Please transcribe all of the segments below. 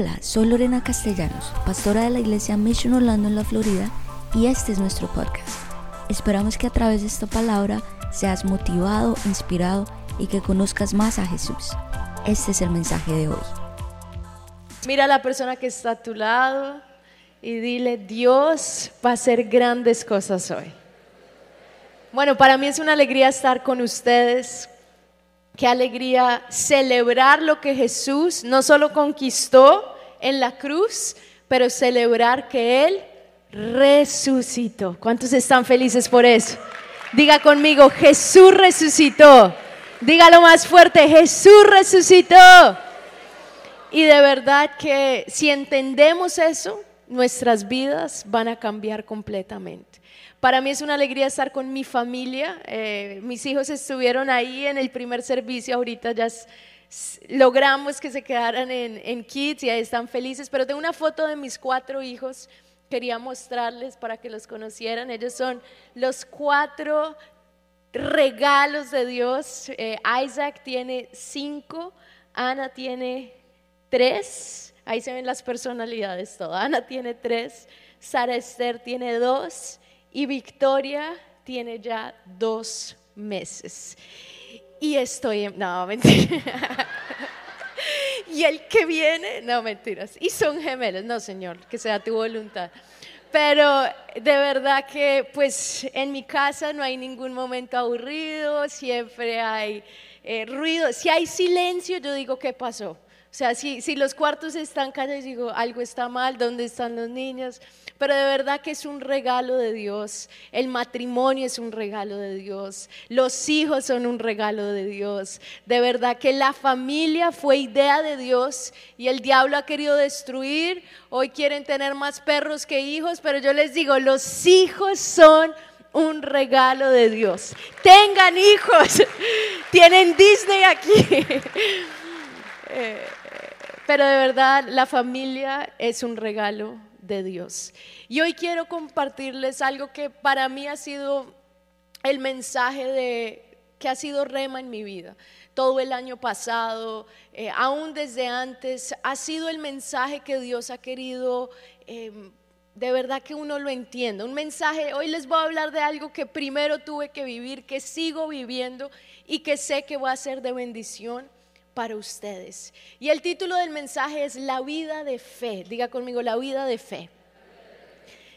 Hola, soy Lorena Castellanos, pastora de la iglesia Mission Orlando en la Florida, y este es nuestro podcast. Esperamos que a través de esta palabra seas motivado, inspirado y que conozcas más a Jesús. Este es el mensaje de hoy. Mira a la persona que está a tu lado y dile, Dios va a hacer grandes cosas hoy. Bueno, para mí es una alegría estar con ustedes. Qué alegría celebrar lo que Jesús no solo conquistó en la cruz, pero celebrar que Él resucitó. ¿Cuántos están felices por eso? Diga conmigo, Jesús resucitó. Dígalo más fuerte, Jesús resucitó. Y de verdad que si entendemos eso, nuestras vidas van a cambiar completamente. Para mí es una alegría estar con mi familia. Eh, mis hijos estuvieron ahí en el primer servicio, ahorita ya logramos que se quedaran en, Kids y ahí están felices, pero tengo una foto de mis cuatro hijos, quería mostrarles para que los conocieran. Ellos son los cuatro regalos de Dios. Eh, Isaac tiene cinco, Ana tiene tres, ahí se ven las personalidades todas. Ana tiene tres, Sara Esther tiene dos y Victoria tiene ya dos meses. Y estoy en... No, mentira. y el que viene, no, mentiras. Y son gemelos, no, Señor, que sea tu voluntad. Pero de verdad que pues en mi casa no hay ningún momento aburrido, siempre hay eh, ruido. Si hay silencio, yo digo, ¿qué pasó? O sea, si, si los cuartos están callados, digo, algo está mal, ¿dónde están los niños? Pero de verdad que es un regalo de Dios. El matrimonio es un regalo de Dios. Los hijos son un regalo de Dios. De verdad que la familia fue idea de Dios y el diablo ha querido destruir. Hoy quieren tener más perros que hijos, pero yo les digo, los hijos son un regalo de Dios. Tengan hijos. Tienen Disney aquí. Eh, pero de verdad, la familia es un regalo de Dios. Y hoy quiero compartirles algo que para mí ha sido el mensaje de que ha sido rema en mi vida. Todo el año pasado, eh, aún desde antes, ha sido el mensaje que Dios ha querido em, de verdad que uno lo entienda. Un mensaje, hoy les voy a hablar de algo que primero tuve que vivir, que sigo viviendo y que sé que va a ser de bendición para ustedes. Y el título del mensaje es La vida de fe. Diga conmigo, la vida de fe.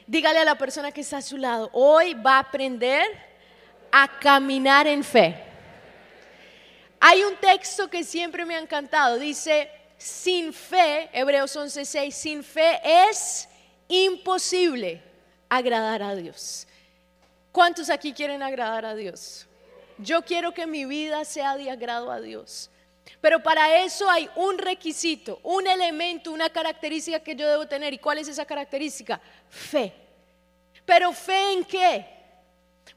Dígale a la persona que está a su lado, hoy va a aprender a caminar en fe. Hay un texto que siempre me ha encantado, dice, sin fe, Hebreos 11:6, sin fe es imposible agradar a Dios. ¿Cuántos aquí quieren agradar a Dios? Yo quiero que mi vida sea de agrado a Dios. Pero para eso hay un requisito, un elemento, una característica que yo debo tener. ¿Y cuál es esa característica? Fe. Pero fe en qué?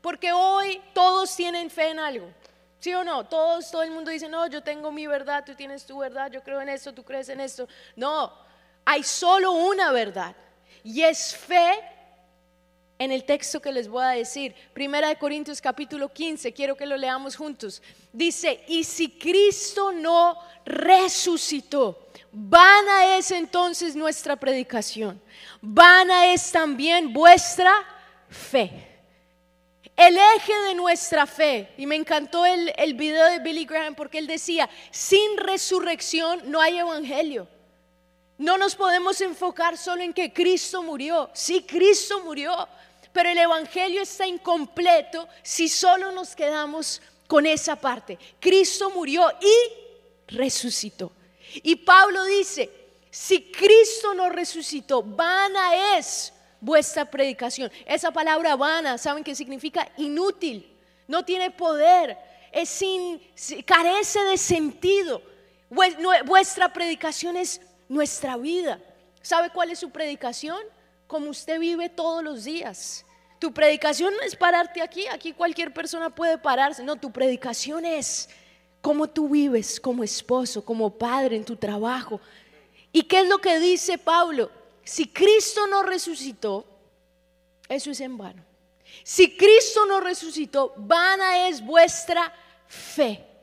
Porque hoy todos tienen fe en algo. ¿Sí o no? Todos, todo el mundo dice, no, yo tengo mi verdad, tú tienes tu verdad, yo creo en esto, tú crees en esto. No, hay solo una verdad. Y es fe en el texto que les voy a decir. Primera de Corintios capítulo 15, quiero que lo leamos juntos. Dice, y si Cristo no resucitó, vana es entonces nuestra predicación, vana es también vuestra fe. El eje de nuestra fe, y me encantó el, el video de Billy Graham porque él decía, sin resurrección no hay evangelio. No nos podemos enfocar solo en que Cristo murió. Sí, Cristo murió, pero el Evangelio está incompleto si solo nos quedamos con esa parte. Cristo murió y resucitó. Y Pablo dice, si Cristo no resucitó, vana es vuestra predicación. Esa palabra vana, ¿saben qué significa? Inútil, no tiene poder, es sin, carece de sentido. Vuestra predicación es nuestra vida. ¿Sabe cuál es su predicación? Como usted vive todos los días. Tu predicación no es pararte aquí, aquí cualquier persona puede pararse. No, tu predicación es cómo tú vives como esposo, como padre en tu trabajo. ¿Y qué es lo que dice Pablo? Si Cristo no resucitó, eso es en vano. Si Cristo no resucitó, vana es vuestra fe.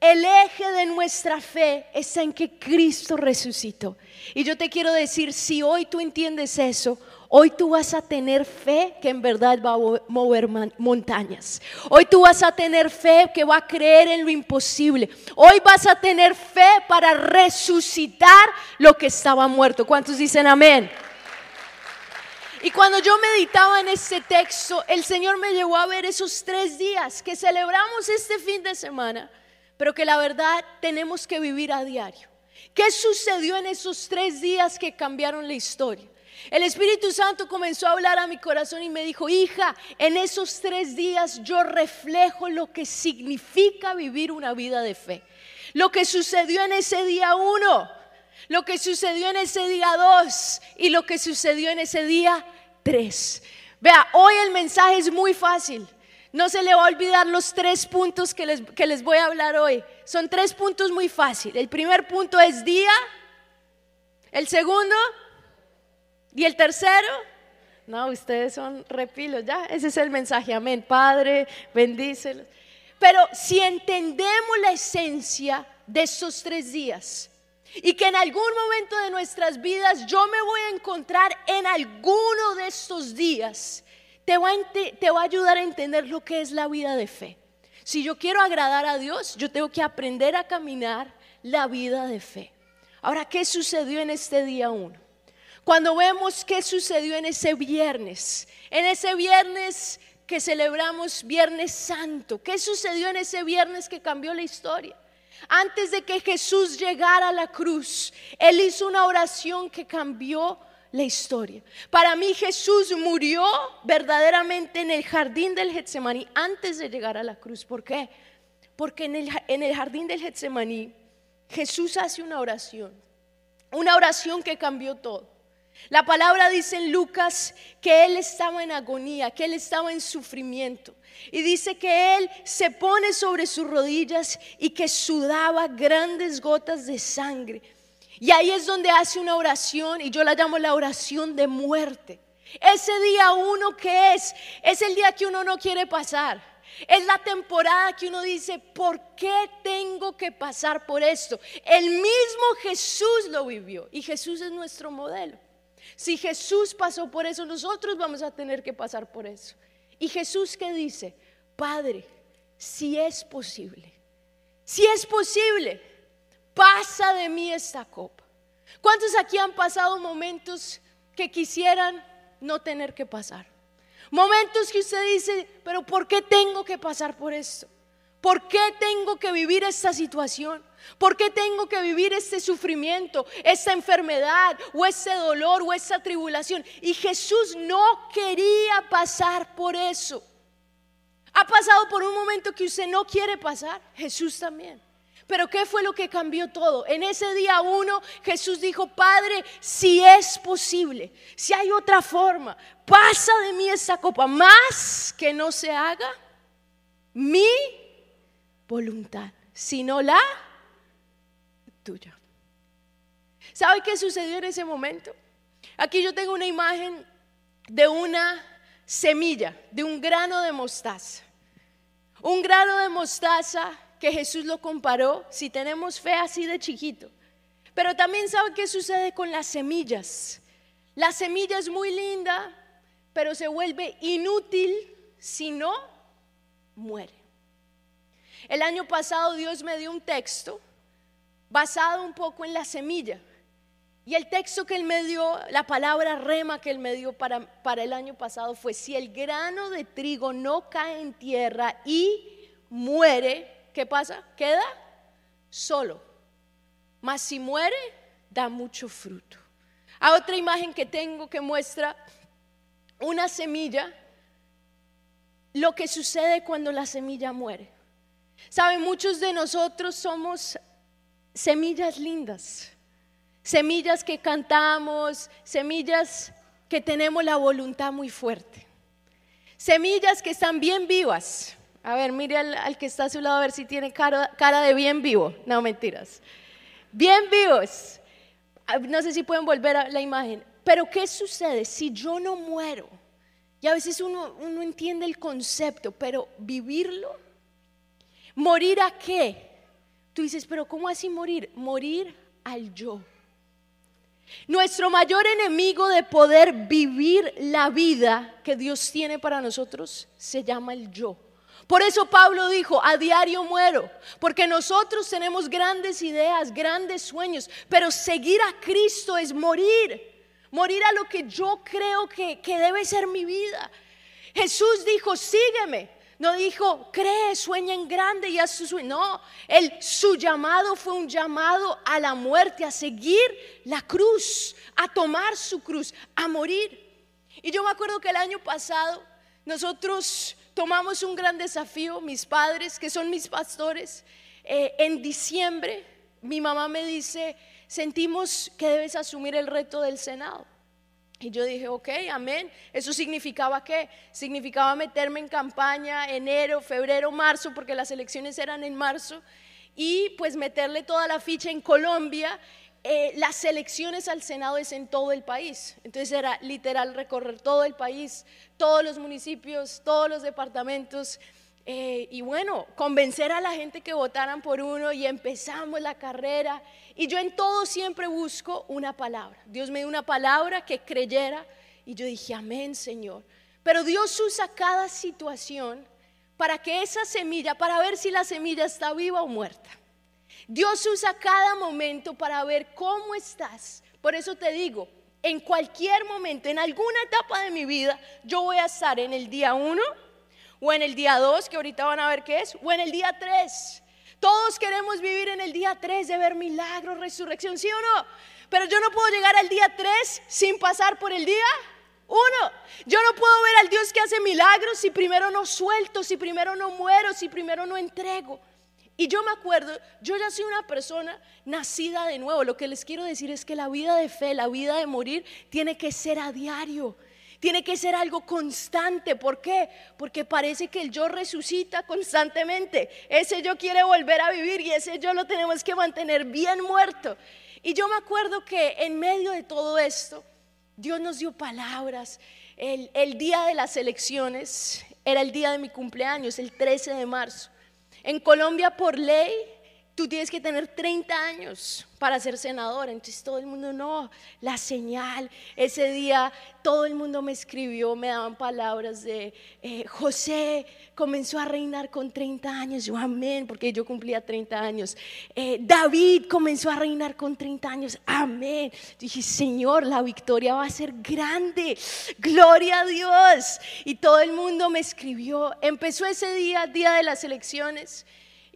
El eje de nuestra fe está en que Cristo resucitó. Y yo te quiero decir, si hoy tú entiendes eso, Hoy tú vas a tener fe que en verdad va a mover montañas. Hoy tú vas a tener fe que va a creer en lo imposible. Hoy vas a tener fe para resucitar lo que estaba muerto. ¿Cuántos dicen amén? Y cuando yo meditaba en este texto, el Señor me llevó a ver esos tres días que celebramos este fin de semana, pero que la verdad tenemos que vivir a diario. ¿Qué sucedió en esos tres días que cambiaron la historia? El Espíritu Santo comenzó a hablar a mi corazón y me dijo, hija, en esos tres días yo reflejo lo que significa vivir una vida de fe. Lo que sucedió en ese día uno, lo que sucedió en ese día dos y lo que sucedió en ese día tres. Vea, hoy el mensaje es muy fácil. No se le va a olvidar los tres puntos que les, que les voy a hablar hoy. Son tres puntos muy fáciles. El primer punto es día. El segundo, ¿Y el tercero? No, ustedes son repilos, ya, ese es el mensaje, amén. Padre, bendícelos. Pero si entendemos la esencia de esos tres días y que en algún momento de nuestras vidas yo me voy a encontrar en alguno de estos días, te va, a, ayudar a entender lo que es la vida de fe. Si yo quiero agradar a Dios, yo tengo que aprender a caminar la vida de fe. Ahora, ¿qué sucedió en este día uno? Cuando vemos qué sucedió en ese viernes, en ese viernes que celebramos Viernes Santo, qué sucedió en ese viernes que cambió la historia. Antes de que Jesús llegara a la cruz, Él hizo una oración que cambió la historia. Para mí Jesús murió verdaderamente en el jardín del Getsemaní antes de llegar a la cruz. ¿Por qué? Porque en el, en el jardín del Getsemaní Jesús hace una oración, una oración que cambió todo. La palabra dice en Lucas que él estaba en agonía, que él estaba en sufrimiento. Y dice que él se pone sobre sus rodillas y que sudaba grandes gotas de sangre. Y ahí es donde hace una oración y yo la llamo la oración de muerte. Ese día uno que es, es el día que uno no quiere pasar. Es la temporada que uno dice, ¿por qué tengo que pasar por esto? El mismo Jesús lo vivió y Jesús es nuestro modelo. Si Jesús pasó por eso, nosotros vamos a tener que pasar por eso. Y Jesús que dice, Padre, si es posible, si es posible, pasa de mí esta copa. ¿Cuántos aquí han pasado momentos que quisieran no tener que pasar? Momentos que usted dice, pero ¿por qué tengo que pasar por esto? ¿Por qué tengo que vivir esta situación? ¿Por qué tengo que vivir este sufrimiento, esta enfermedad o ese dolor o esa tribulación? Y Jesús no quería pasar por eso. ¿Ha pasado por un momento que usted no quiere pasar? Jesús también. Pero ¿qué fue lo que cambió todo? En ese día uno Jesús dijo, Padre, si es posible, si hay otra forma, pasa de mí esa copa, más que no se haga mi voluntad, sino la tuya. ¿Sabe qué sucedió en ese momento? Aquí yo tengo una imagen de una semilla, de un grano de mostaza. Un grano de mostaza que Jesús lo comparó, si tenemos fe así de chiquito. Pero también sabe qué sucede con las semillas. La semilla es muy linda, pero se vuelve inútil si no muere. El año pasado Dios me dio un texto basado un poco en la semilla. Y el texto que él me dio, la palabra rema que él me dio para, para el año pasado fue, si el grano de trigo no cae en tierra y muere, ¿qué pasa? Queda solo. Mas si muere, da mucho fruto. A otra imagen que tengo que muestra una semilla, lo que sucede cuando la semilla muere. Saben, muchos de nosotros somos semillas lindas, semillas que cantamos, semillas que tenemos la voluntad muy fuerte, semillas que están bien vivas. A ver, mire al, que está a su lado a ver si tiene cara, de bien vivo. No, mentiras. Bien vivos. Ah, no sé si pueden volver a la imagen. Pero ¿qué sucede si yo no muero? Y a veces uno, uno entiende el concepto, pero vivirlo, ¿morir a qué? Tú dices, pero ¿cómo así morir? Morir al yo. Nuestro mayor enemigo de poder vivir la vida que Dios tiene para nosotros se llama el yo. Por eso Pablo dijo, a diario muero, porque nosotros tenemos grandes ideas, grandes sueños, pero seguir a Cristo es morir, morir a lo que yo creo que, debe ser mi vida. Jesús dijo, sígueme. No dijo, cree, sueña en grande y haz su sueño. No, él, su llamado fue un llamado a la muerte, a seguir la cruz, a tomar su cruz, a morir. Y yo me acuerdo que el año pasado nosotros tomamos un gran desafío, mis padres, que son mis pastores, eh, en diciembre mi mamá me dice, sentimos que debes asumir el reto del Senado. Y yo dije, ok, amén. ¿Eso significaba qué? Significaba meterme en campaña enero, febrero, marzo, porque las elecciones eran en marzo, y pues meterle toda la ficha en Colombia eh, las elecciones al Senado es en todo el país. Entonces era literal recorrer todo el país, todos los municipios, todos los departamentos. Eh, y bueno, convencer a la gente que votaran por uno y empezamos la carrera. Y yo en todo siempre busco una palabra. Dios me dio una palabra que creyera y yo dije, amén Señor. Pero Dios usa cada situación para que esa semilla, para ver si la semilla está viva o muerta. Dios usa cada momento para ver cómo estás. Por eso te digo, en cualquier momento, en alguna etapa de mi vida, yo voy a estar en el día 1 o en el día 2, que ahorita van a ver qué es, o en el día 3. Todos queremos vivir en el día 3 de ver milagros, resurrección, ¿sí o no? Pero yo no puedo llegar al día 3 sin pasar por el día 1. Yo no puedo ver al Dios que hace milagros si primero no suelto, si primero no muero, si primero no entrego. Y yo me acuerdo, yo ya soy una persona nacida de nuevo. Lo que les quiero decir es que la vida de fe, la vida de morir, tiene que ser a diario. Tiene que ser algo constante. ¿Por qué? Porque parece que el yo resucita constantemente. Ese yo quiere volver a vivir y ese yo lo tenemos que mantener bien muerto. Y yo me acuerdo que en medio de todo esto, Dios nos dio palabras. El, el día de las elecciones era el día de mi cumpleaños, el 13 de marzo. En Colombia, por ley, tú tienes que tener 30 años para ser senador. Entonces todo el mundo, no, la señal. Ese día todo el mundo me escribió, me daban palabras de, eh, José comenzó a reinar con 30 años. Yo, amén, porque yo cumplía 30 años. Eh, David comenzó a reinar con 30 años. Amén. Dije, Señor, la victoria va a ser grande. Gloria a Dios. Y todo el mundo me escribió. Empezó ese día, día de las elecciones.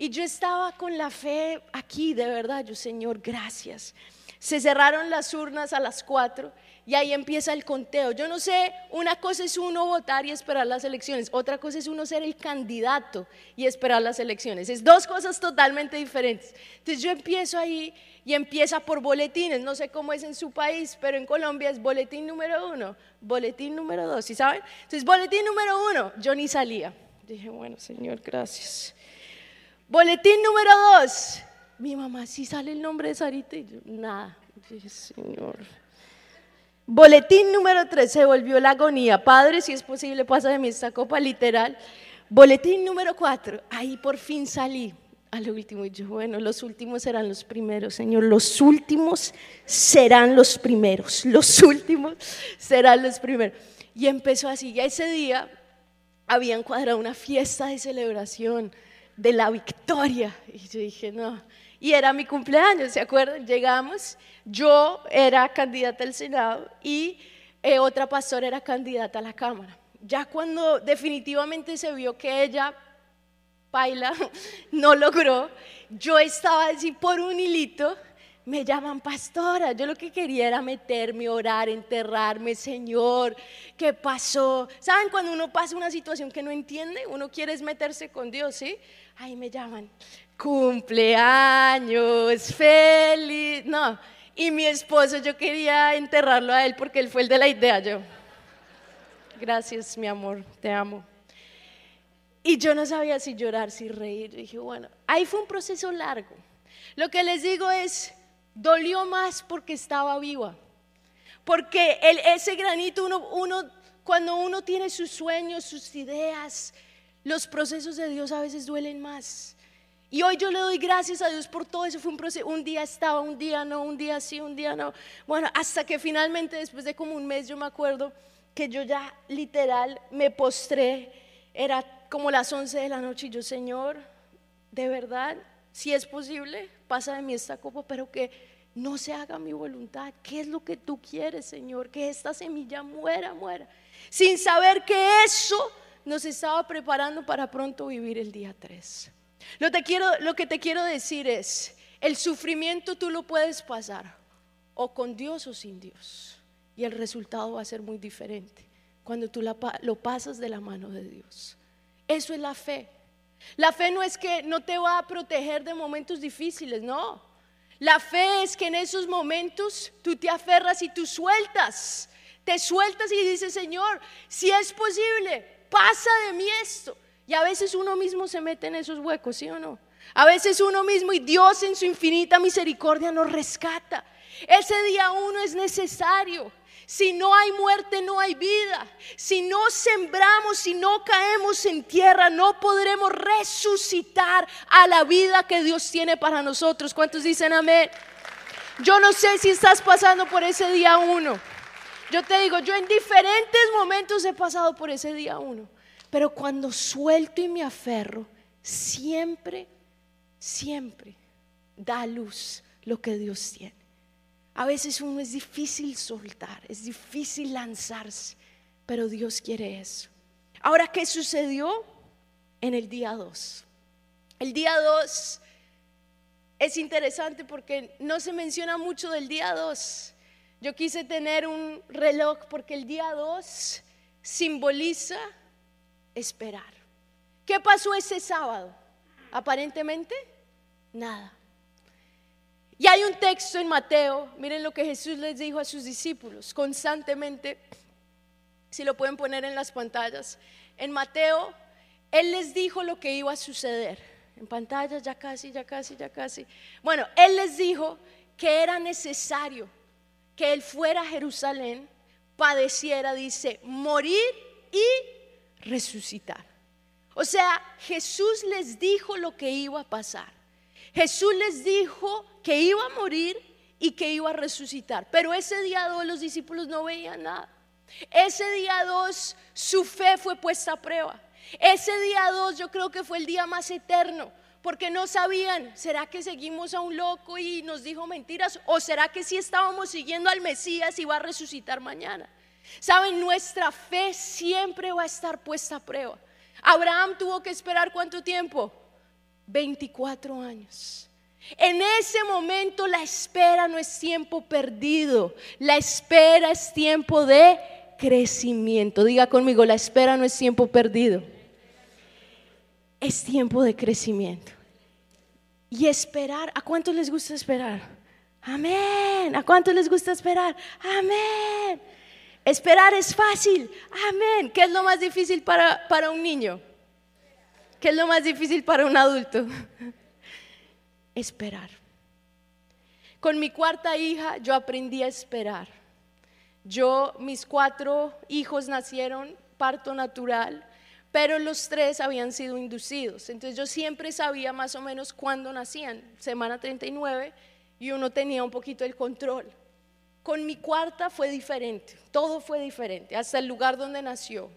Y yo estaba con la fe aquí, de verdad, yo Señor, gracias. Se cerraron las urnas a las cuatro y ahí empieza el conteo. Yo no sé, una cosa es uno votar y esperar las elecciones, otra cosa es uno ser el candidato y esperar las elecciones. Es dos cosas totalmente diferentes. Entonces yo empiezo ahí y empieza por boletines, no sé cómo es en su país, pero en Colombia es boletín número uno, boletín número dos, ¿sí saben? Entonces boletín número uno, yo ni salía. Dije, bueno, Señor, gracias. Boletín número dos. Mi mamá, si sale el nombre de Sarita y yo, nada. Señor. Boletín número tres, se volvió la agonía. Padre, si es posible, pasa de mí esta copa literal. Boletín número cuatro, ahí por fin salí a lo último. Y yo, bueno, los últimos serán los primeros, Señor. Los últimos serán los primeros. Los últimos serán los primeros. Y empezó así. Ya ese día habían cuadrado una fiesta de celebración de la victoria. Y yo dije, no. Y era mi cumpleaños, ¿se acuerdan? Llegamos, yo era candidata al Senado y eh, otra pastora era candidata a la Cámara. Ya cuando definitivamente se vio que ella, Paila, no logró, yo estaba así por un hilito me llaman pastora. Yo lo que quería era meterme, orar, enterrarme, Señor, ¿qué pasó? ¿Saben cuando uno pasa una situación que no entiende? Uno quiere meterse con Dios, ¿sí? Ahí me llaman, cumpleaños, feliz. No, y mi esposo, yo quería enterrarlo a él porque él fue el de la idea. Yo, gracias, mi amor, te amo. Y yo no sabía si llorar, si reír. dije, bueno, ahí fue un proceso largo. Lo que les digo es, dolió más porque estaba viva. Porque ese granito, uno, cuando uno tiene sus sueños, sus ideas, los procesos de Dios a veces duelen más. Y hoy yo le doy gracias a Dios por todo eso. Fue un proceso. Un día estaba, un día no, un día sí, un día no. Bueno, hasta que finalmente, después de como un mes, yo me acuerdo que yo ya literal me postré. Era como las 11 de la noche y yo, Señor, de verdad, si es posible, pasa de mí esta copa, pero que no se haga mi voluntad. ¿Qué es lo que tú quieres, Señor? Que esta semilla muera, muera. Sin saber que eso nos estaba preparando para pronto vivir el día 3. Lo, que te quiero decir es, el sufrimiento tú lo puedes pasar o con Dios o sin Dios. Y el resultado va a ser muy diferente cuando tú lo pasas de la mano de Dios. Eso es la fe. La fe no es que no te va a proteger de momentos difíciles, no. La fe es que en esos momentos tú te aferras y tú sueltas. Te sueltas y dices, Señor, si es posible, pasa de mí esto. Y a veces uno mismo se mete en esos huecos, ¿sí o no? A veces uno mismo y Dios en su infinita misericordia nos rescata. Ese día uno es necesario. Si no hay muerte, no hay vida. Si no sembramos, si no caemos en tierra, no podremos resucitar a la vida que Dios tiene para nosotros. ¿Cuántos dicen amén? Yo no sé si estás pasando por ese día uno. Yo te digo, yo en diferentes momentos he pasado por ese día uno. Pero cuando suelto y me aferro, siempre, siempre da luz lo que Dios tiene. A veces uno es difícil soltar, es difícil lanzarse, pero Dios quiere eso. Ahora, ¿qué sucedió en el día 2? El día 2 es interesante porque no se menciona mucho del día 2. Yo quise tener un reloj porque el día 2 simboliza esperar. ¿Qué pasó ese sábado? Aparentemente, nada. Y hay un texto en Mateo, miren lo que Jesús les dijo a sus discípulos constantemente, si lo pueden poner en las pantallas. En Mateo, Él les dijo lo que iba a suceder. En pantalla, ya casi, ya casi, ya casi. Bueno, Él les dijo que era necesario que Él fuera a Jerusalén, padeciera, dice, morir y resucitar. O sea, Jesús les dijo lo que iba a pasar. Jesús les dijo que iba a morir y que iba a resucitar. Pero ese día dos los discípulos no veían nada. Ese día dos su fe fue puesta a prueba. Ese día dos yo creo que fue el día más eterno. Porque no sabían, ¿será que seguimos a un loco y nos dijo mentiras? ¿O será que sí estábamos siguiendo al Mesías y va a resucitar mañana? Saben, nuestra fe siempre va a estar puesta a prueba. Abraham tuvo que esperar cuánto tiempo? 24 años. En ese momento la espera no es tiempo perdido, la espera es tiempo de crecimiento. Diga conmigo, la espera no es tiempo perdido, es tiempo de crecimiento. Y esperar, ¿a cuántos les gusta esperar? Amén. ¿A cuántos les gusta esperar? Amén. Esperar es fácil. Amén. ¿Qué es lo más difícil para, para un niño? ¿Qué es lo más difícil para un adulto? Esperar. Con mi cuarta hija yo aprendí a esperar. Yo, mis cuatro hijos nacieron parto natural, pero los tres habían sido inducidos. Entonces yo siempre sabía más o menos cuándo nacían, semana 39, y uno tenía un poquito el control. Con mi cuarta fue diferente, todo fue diferente, hasta el lugar donde nació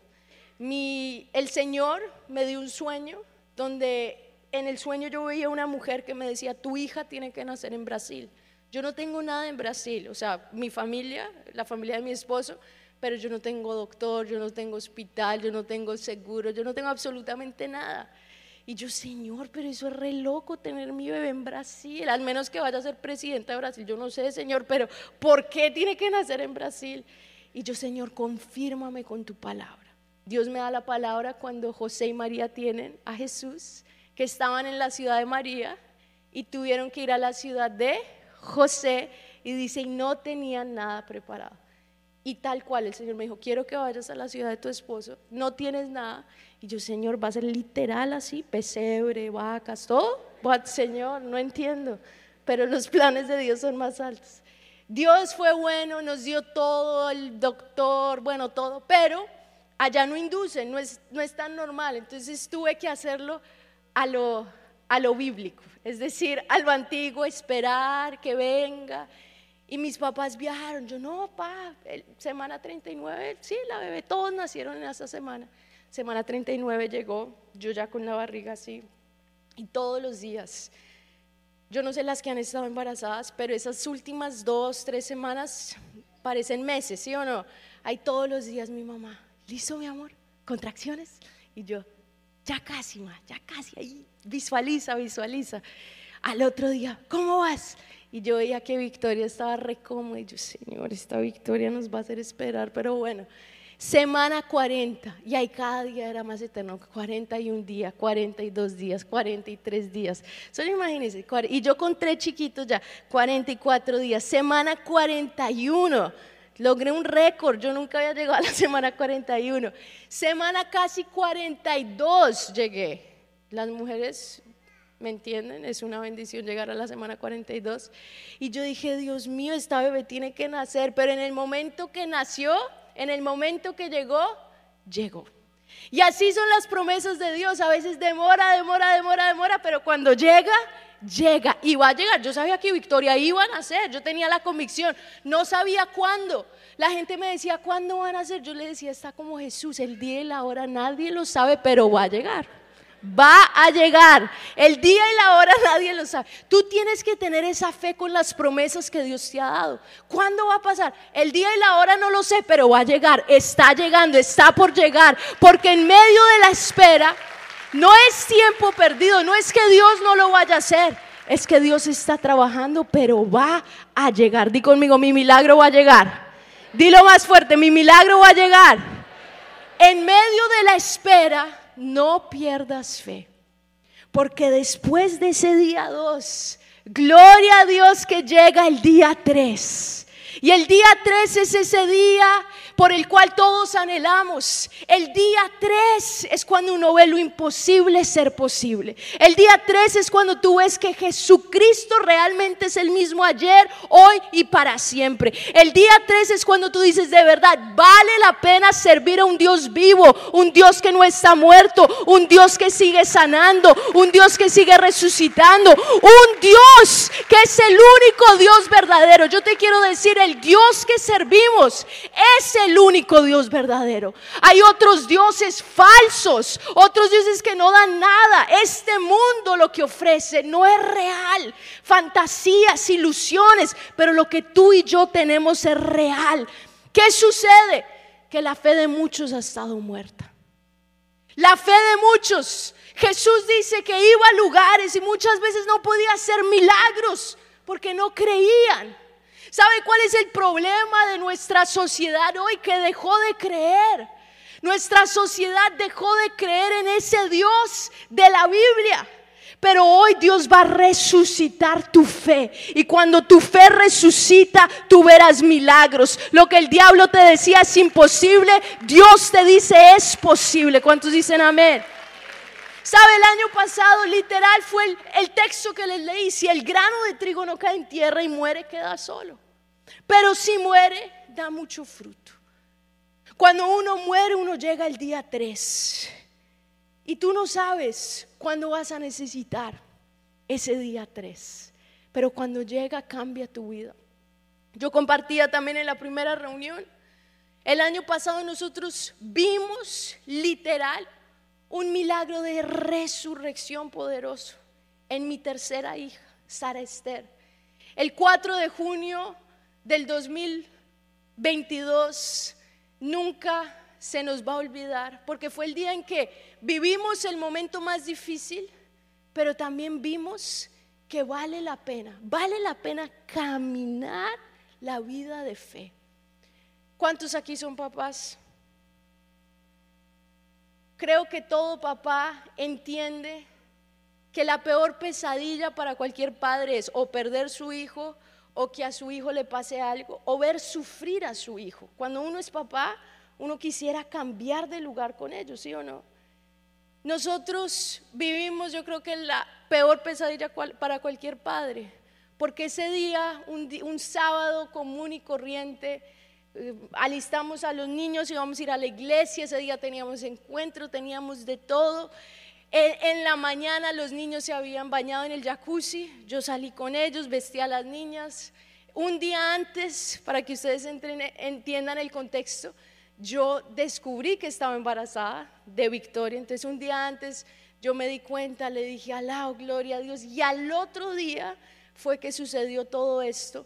el Señor me dio un sueño donde en el sueño yo veía una mujer que me decía, tu hija tiene que nacer en Brasil. Yo no tengo nada en Brasil, o sea, mi familia, la familia de mi esposo, pero yo no tengo doctor, yo no tengo hospital, yo no tengo seguro, yo no tengo absolutamente nada. Y yo, Señor, pero eso es re loco tener mi bebé en Brasil, al menos que vaya a ser presidenta de Brasil. Yo no sé, Señor, pero ¿por qué tiene que nacer en Brasil? Y yo, Señor, confírmame con tu palabra. Dios me da la palabra cuando José y María tienen a Jesús, que estaban en la ciudad de María y tuvieron que ir a la ciudad de José y dice, y no tenían nada preparado. Y tal cual el Señor me dijo, quiero que vayas a la ciudad de tu esposo, no tienes nada. Y yo, Señor, va a ser literal así, pesebre, vacas, todo. What, Señor, no entiendo, pero los planes de Dios son más altos. Dios fue bueno, nos dio todo, el doctor, bueno, todo, pero allá no inducen, no es, no es tan normal. Entonces tuve que hacerlo a lo, a lo bíblico, es decir, a lo antiguo, esperar que venga. Y mis papás viajaron, yo no, pa, semana 39, sí, la bebé, todos nacieron en esa semana. Semana 39 llegó, yo ya con la barriga así, y todos los días, yo no sé las que han estado embarazadas, pero esas últimas dos, tres semanas parecen meses, ¿sí o no? Hay todos los días mi mamá, ¿listo mi amor? ¿Contracciones? Y yo, ya casi, ma, ya casi, ahí, visualiza, visualiza. Al otro día, ¿cómo vas? Y yo veía que Victoria estaba re cómoda y yo, Señor, esta Victoria nos va a hacer esperar, pero bueno. Semana 40, y ahí cada día era más eterno, 41 días, 42 días, 43 días. Solo imagínense, y yo con tres chiquitos ya, 44 días. Semana 41, logré un récord, yo nunca había llegado a la semana 41. Semana casi 42 llegué. Las mujeres ¿me entienden? Es una bendición llegar a la semana 42. Y yo dije, Dios mío, esta bebé tiene que nacer, pero en el momento que nació, en el momento que llegó, llegó. Y así son las promesas de Dios, a veces demora, demora, demora, demora, pero cuando llega, llega va a llegar. Yo sabía que Victoria iba a nacer, yo tenía la convicción, no sabía cuándo. La gente me decía, ¿cuándo van a nacer? Yo le decía, está como Jesús, el día y la hora nadie lo sabe, pero va a llegar va a llegar. El día y la hora nadie lo sabe. Tú tienes que tener esa fe con las promesas que Dios te ha dado. ¿Cuándo va a pasar? El día y la hora no lo sé, pero va a llegar. Está llegando, está por llegar. Porque en medio de la espera no es tiempo perdido, no es que Dios no lo vaya a hacer. Es que Dios está trabajando, pero va a llegar. Di conmigo, mi milagro va a llegar. Dilo más fuerte, mi milagro va a llegar. En medio de la espera, no pierdas fe, porque después de ese día 2, gloria a Dios que llega el día 3. Y el día 3 es ese día por el cual todos anhelamos. El día 3 es cuando uno ve lo imposible ser posible. El día 3 es cuando tú ves que Jesucristo realmente es el mismo ayer, hoy y para siempre. El día 3 es cuando tú dices de verdad, vale la pena servir a un Dios vivo, un Dios que no está muerto, un Dios que sigue sanando, un Dios que sigue resucitando, un Dios que es el único Dios verdadero. Yo te quiero decir, el Dios que servimos es el único Dios verdadero. Hay otros dioses falsos, otros dioses que no dan nada. Este mundo lo que ofrece no es real. Fantasías, ilusiones, pero lo que tú y yo tenemos es real. ¿Qué sucede? Que la fe de muchos ha estado muerta. La fe de muchos. Jesús dice que iba a lugares y muchas veces no podía hacer milagros porque no creían. ¿Sabe cuál es el problema de nuestra sociedad hoy? Que dejó de creer. Nuestra sociedad dejó de creer en ese Dios de la Biblia. Pero hoy Dios va a resucitar tu fe. Y cuando tu fe resucita, tú verás milagros. Lo que el diablo te decía es imposible, Dios te dice es posible. ¿Cuántos dicen amén? ¿Sabe? El año pasado literal fue el, texto que les leí. Si el grano de trigo no cae en tierra y muere, queda solo. Pero si muere, da mucho fruto. Cuando uno muere, uno llega al día 3. Y tú no sabes cuándo vas a necesitar ese día 3. Pero cuando llega, cambia tu vida. Yo compartía también en la primera reunión. El año pasado nosotros vimos literal un milagro de resurrección poderoso en mi tercera hija, Sara Esther. El 4 de junio del 2022 nunca se nos va a olvidar, porque fue el día en que vivimos el momento más difícil, pero también vimos que vale la pena, vale la pena caminar la vida de fe. ¿Cuántos aquí son papás? Creo que todo papá entiende que la peor pesadilla para cualquier padre es o perder su hijo o que a su hijo le pase algo o ver sufrir a su hijo. Cuando uno es papá, uno quisiera cambiar de lugar con ellos, ¿sí o no? Nosotros vivimos, yo creo que la peor pesadilla para cualquier padre, porque ese día, un sábado común y corriente, eh, alistamos a los niños y vamos a ir a la iglesia, ese día teníamos encuentro, teníamos de todo. En, la mañana los niños se habían bañado en el jacuzzi, yo salí con ellos, vestí a las niñas. Un día antes, para que ustedes entiendan el contexto, yo descubrí que estaba embarazada de Victoria. Entonces un día antes yo me di cuenta, le dije, alao, gloria a Dios. Y al otro día fue que sucedió todo esto.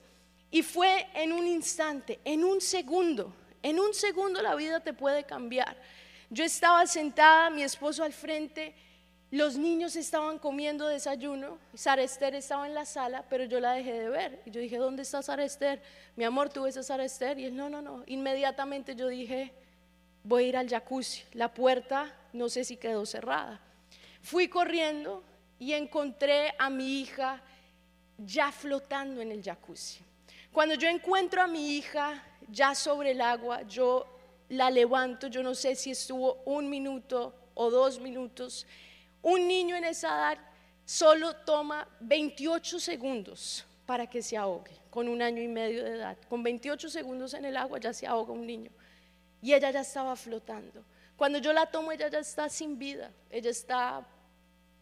Y fue en un instante, en un segundo, en un segundo la vida te puede cambiar. Yo estaba sentada, mi esposo al frente, los niños estaban comiendo desayuno, Sara Esther estaba en la sala, pero yo la dejé de ver. Y yo dije, ¿dónde está Sara Esther? Mi amor, ¿tú ves a Sara Esther? Y él, no, no, no. Inmediatamente yo dije, voy a ir al jacuzzi. La puerta no sé si quedó cerrada. Fui corriendo y encontré a mi hija ya flotando en el jacuzzi. Cuando yo encuentro a mi hija ya sobre el agua, yo la levanto, yo no sé si estuvo un minuto o dos minutos. Un niño en esa edad solo toma 28 segundos para que se ahogue, con un año y medio de edad. Con 28 segundos en el agua ya se ahoga un niño. Y ella ya estaba flotando. Cuando yo la tomo, ella ya está sin vida. Ella está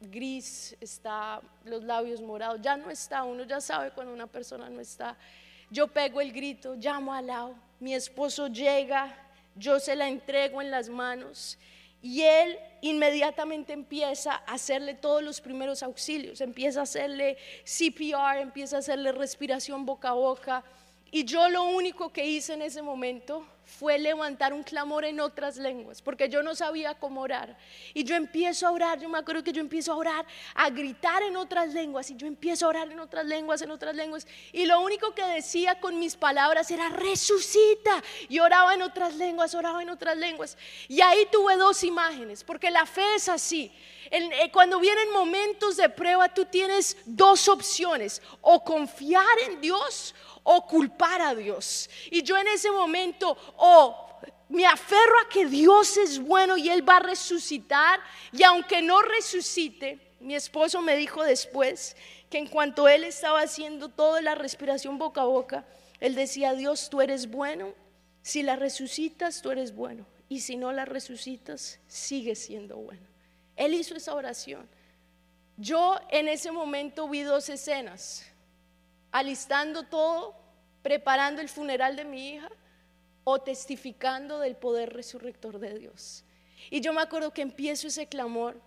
gris, está los labios morados, ya no está, uno ya sabe cuando una persona no está. Yo pego el grito, llamo al lado, mi esposo llega, yo se la entrego en las manos y él inmediatamente empieza a hacerle todos los primeros auxilios, empieza a hacerle CPR, empieza a hacerle respiración boca a boca. Y yo lo único que hice en ese momento fue levantar un clamor en otras lenguas, porque yo no sabía cómo orar. Y yo empiezo a orar, yo me acuerdo que yo empiezo a orar, a gritar en otras lenguas, y yo empiezo a orar en otras lenguas, en otras lenguas. Y lo único que decía con mis palabras era, resucita. Y oraba en otras lenguas, oraba en otras lenguas. Y ahí tuve dos imágenes, porque la fe es así. Eh, cuando vienen momentos de prueba, tú tienes dos opciones, o confiar en Dios o culpar a Dios. Y yo en ese momento, o me aferro a que Dios es bueno y Él va a resucitar, y aunque no resucite, mi esposo me dijo después que en cuanto Él estaba haciendo toda la respiración boca a boca, Él decía, Dios, tú eres bueno, si la resucitas, tú eres bueno, y si no la resucitas, sigue siendo bueno. Él hizo esa oración. Yo en ese momento vi dos escenas alistando todo, preparando el funeral de mi hija o testificando del poder resurrector de Dios. Y yo me acuerdo que empiezo ese clamor.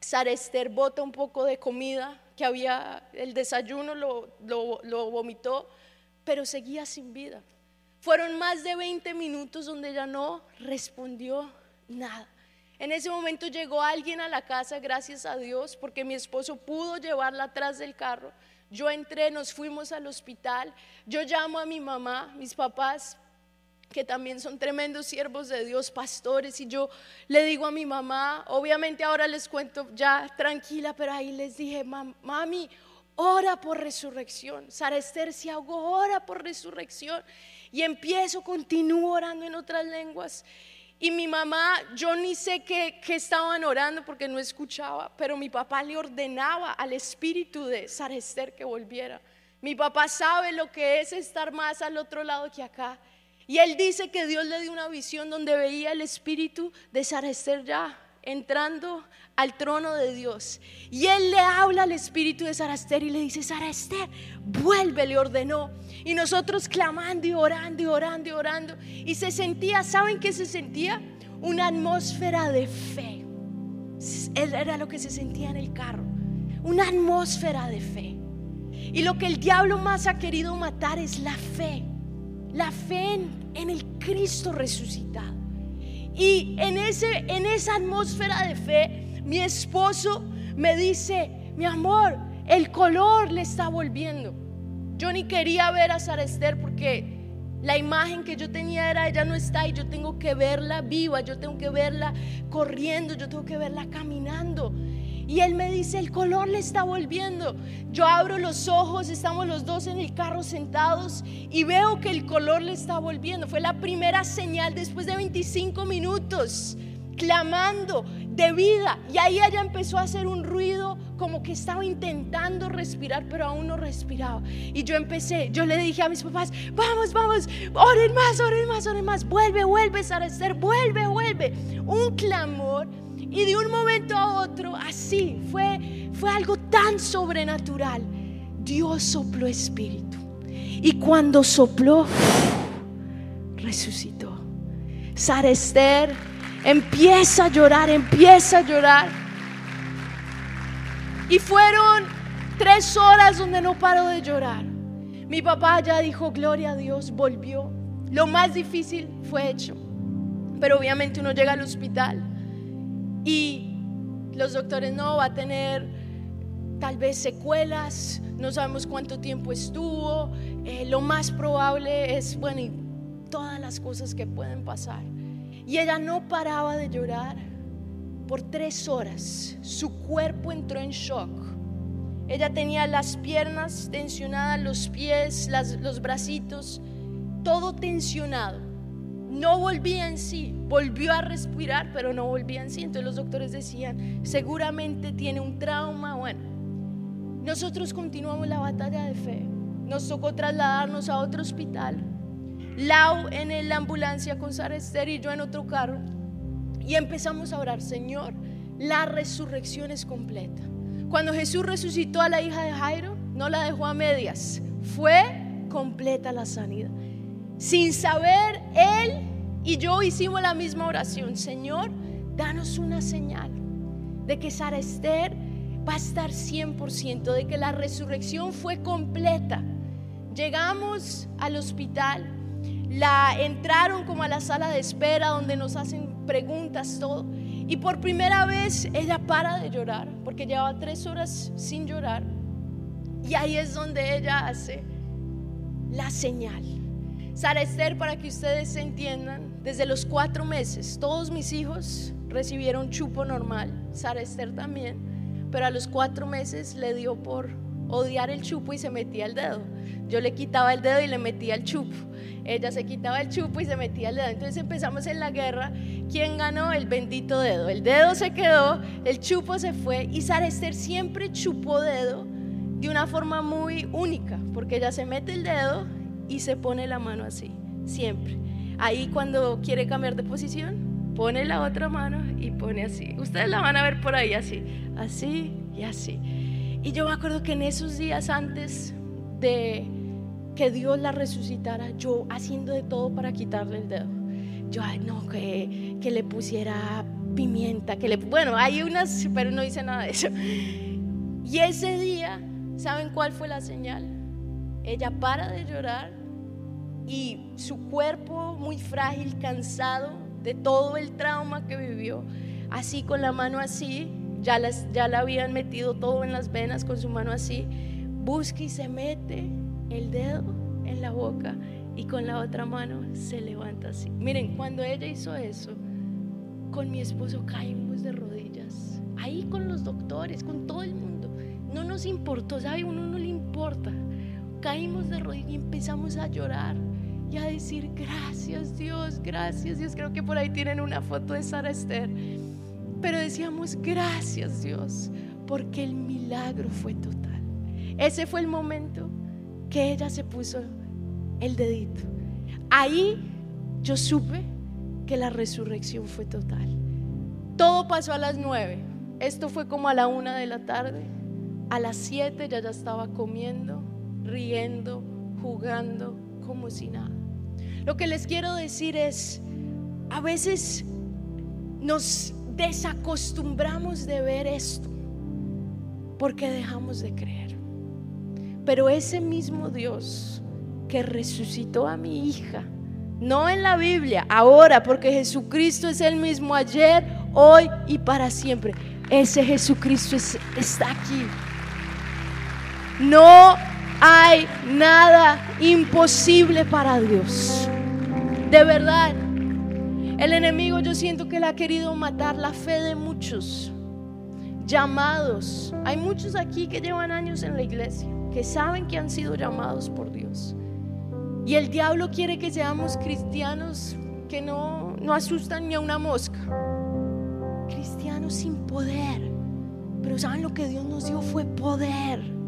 Sara Esther bota un poco de comida que había, el desayuno lo, lo vomitó, pero seguía sin vida. Fueron más de 20 minutos donde ella no respondió nada. En ese momento llegó alguien a la casa, gracias a Dios, porque mi esposo pudo llevarla atrás del carro. Yo entré, nos fuimos al hospital, yo llamo a mi mamá, mis papás, que también son tremendos siervos de Dios, pastores, y yo le digo a mi mamá, obviamente ahora les cuento ya tranquila, pero ahí les dije, mami, ora por resurrección. Sara Esther se ahogó, ora por resurrección. Y empiezo, continúo orando en otras lenguas. Y mi mamá, yo ni sé qué, estaban orando porque no escuchaba, pero mi papá le ordenaba al espíritu de Sara Esther que volviera. Mi papá sabe lo que es estar más al otro lado que acá. Y él dice que Dios le dio una visión donde veía el espíritu de Sara Esther ya entrando al trono de Dios. Y él le habla al espíritu de Sara Esther y le dice, Sara Esther, vuelve, le ordenó. Y nosotros clamando y orando y orando y orando. Y se sentía, ¿saben qué se sentía? Una atmósfera de fe. Era lo que se sentía en el carro. Una atmósfera de fe. Y lo que el diablo más ha querido matar es la fe. La fe en el Cristo resucitado. Y en, ese, en esa atmósfera de fe, mi esposo me dice, mi amor, el color le está volviendo. Yo ni quería ver a Sara Esther porque la imagen que yo tenía era ella no está y yo tengo que verla viva, yo tengo que verla corriendo, yo tengo que verla caminando. Y él me dice, el color le está volviendo. Yo abro los ojos, estamos los dos en el carro sentados y veo que el color le está volviendo. Fue la primera señal después de 25 minutos clamando de vida. Y ahí ella empezó a hacer un ruido como que estaba intentando respirar, pero aún no respiraba. Y yo empecé, yo le dije a mis papás, vamos, vamos, oren más, oren más, oren más, vuelve, vuelve, Sara Esther, vuelve, vuelve. Un clamor Y de un momento a otro, así, fue, fue algo tan sobrenatural. Dios sopló espíritu. Y cuando sopló, resucitó. Sara Esther empieza a llorar, empieza a llorar. Y fueron tres horas donde no paró de llorar. Mi papá ya dijo, gloria a Dios, volvió. Lo más difícil fue hecho. Pero obviamente uno llega al hospital y los doctores no va a tener tal vez secuelas, no sabemos cuánto tiempo estuvo, eh, lo más probable es, bueno, todas las cosas que pueden pasar. Y ella no paraba de llorar por tres horas, su cuerpo entró en shock. Ella tenía las piernas tensionadas, los pies, los bracitos, todo tensionado no volvía en sí, volvió a respirar, pero no volvía en sí. Entonces los doctores decían, seguramente tiene un trauma. Bueno, nosotros continuamos la batalla de fe. Nos tocó trasladarnos a otro hospital. Lau en la ambulancia con Sara Esther y yo en otro carro. Y empezamos a orar, Señor, la resurrección es completa. Cuando Jesús resucitó a la hija de Jairo, no la dejó a medias, fue completa la sanidad. Sin saber, él y yo hicimos la misma oración. Señor, danos una señal de que Sara Esther va a estar 100%, de que la resurrección fue completa. Llegamos al hospital, la entraron como a la sala de espera donde nos hacen preguntas, todo. Y por primera vez ella para de llorar, porque llevaba tres horas sin llorar. Y ahí es donde ella hace la señal. Sara Esther, para que ustedes entiendan, desde los cuatro meses, todos mis hijos recibieron chupo normal, Sara Esther también, pero a los cuatro meses le dio por odiar el chupo y se metía el dedo. Yo le quitaba el dedo y le metía el chupo. Ella se quitaba el chupo y se metía el dedo. Entonces empezamos en la guerra. ¿Quién ganó? El bendito dedo. El dedo se quedó, el chupo se fue y Sara Esther siempre chupó dedo de una forma muy única, porque ella se mete el dedo y se pone la mano así, siempre. Ahí cuando quiere cambiar de posición, pone la otra mano y pone así. Ustedes la van a ver por ahí así, así y así. Y yo me acuerdo que en esos días antes de que Dios la resucitara, yo haciendo de todo para quitarle el dedo. Yo, ay, no, que, que le pusiera pimienta, que le... Bueno, hay unas, pero no hice nada de eso. Y ese día, ¿saben cuál fue la señal? Ella para de llorar y su cuerpo muy frágil, cansado de todo el trauma que vivió, así con la mano así, ya, las, ya la habían metido todo en las venas con su mano así, busca y se mete el dedo en la boca y con la otra mano se levanta así. Miren, cuando ella hizo eso, con mi esposo caímos de rodillas, ahí con los doctores, con todo el mundo. No nos importó, ¿sabe? Uno no le importa. Caímos de rodillas y empezamos a llorar y a decir gracias Dios, gracias Dios. Creo que por ahí tienen una foto de Sara Esther. Pero decíamos gracias Dios, porque el milagro fue total. Ese fue el momento que ella se puso el dedito. Ahí yo supe que la resurrección fue total. Todo pasó a las nueve. Esto fue como a la una de la tarde. A las siete ya ya estaba comiendo, riendo, jugando como si nada. Lo que les quiero decir es, a veces nos desacostumbramos de ver esto porque dejamos de creer. Pero ese mismo Dios que resucitó a mi hija, no en la Biblia, ahora, porque Jesucristo es el mismo ayer, hoy y para siempre. Ese Jesucristo está aquí. No hay nada imposible para Dios. De verdad, el enemigo yo siento que le ha querido matar la fe de muchos llamados. Hay muchos aquí que llevan años en la iglesia, que saben que han sido llamados por Dios. Y el diablo quiere que seamos cristianos que no, no asustan ni a una mosca. Cristianos sin poder. Pero ¿saben lo que Dios nos dio? Fue poder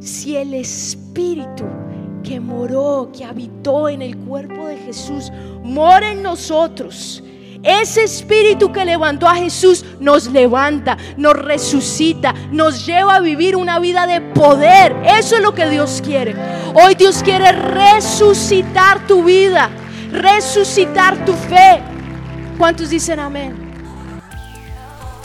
si el Espíritu que moró, que habitó en el cuerpo de Jesús, mora en nosotros Ese espíritu que levantó a Jesús nos levanta, nos resucita, nos lleva a vivir una vida de poder. Eso es lo que Dios quiere. Hoy Dios quiere resucitar tu vida, resucitar tu fe. ¿Cuántos dicen amén?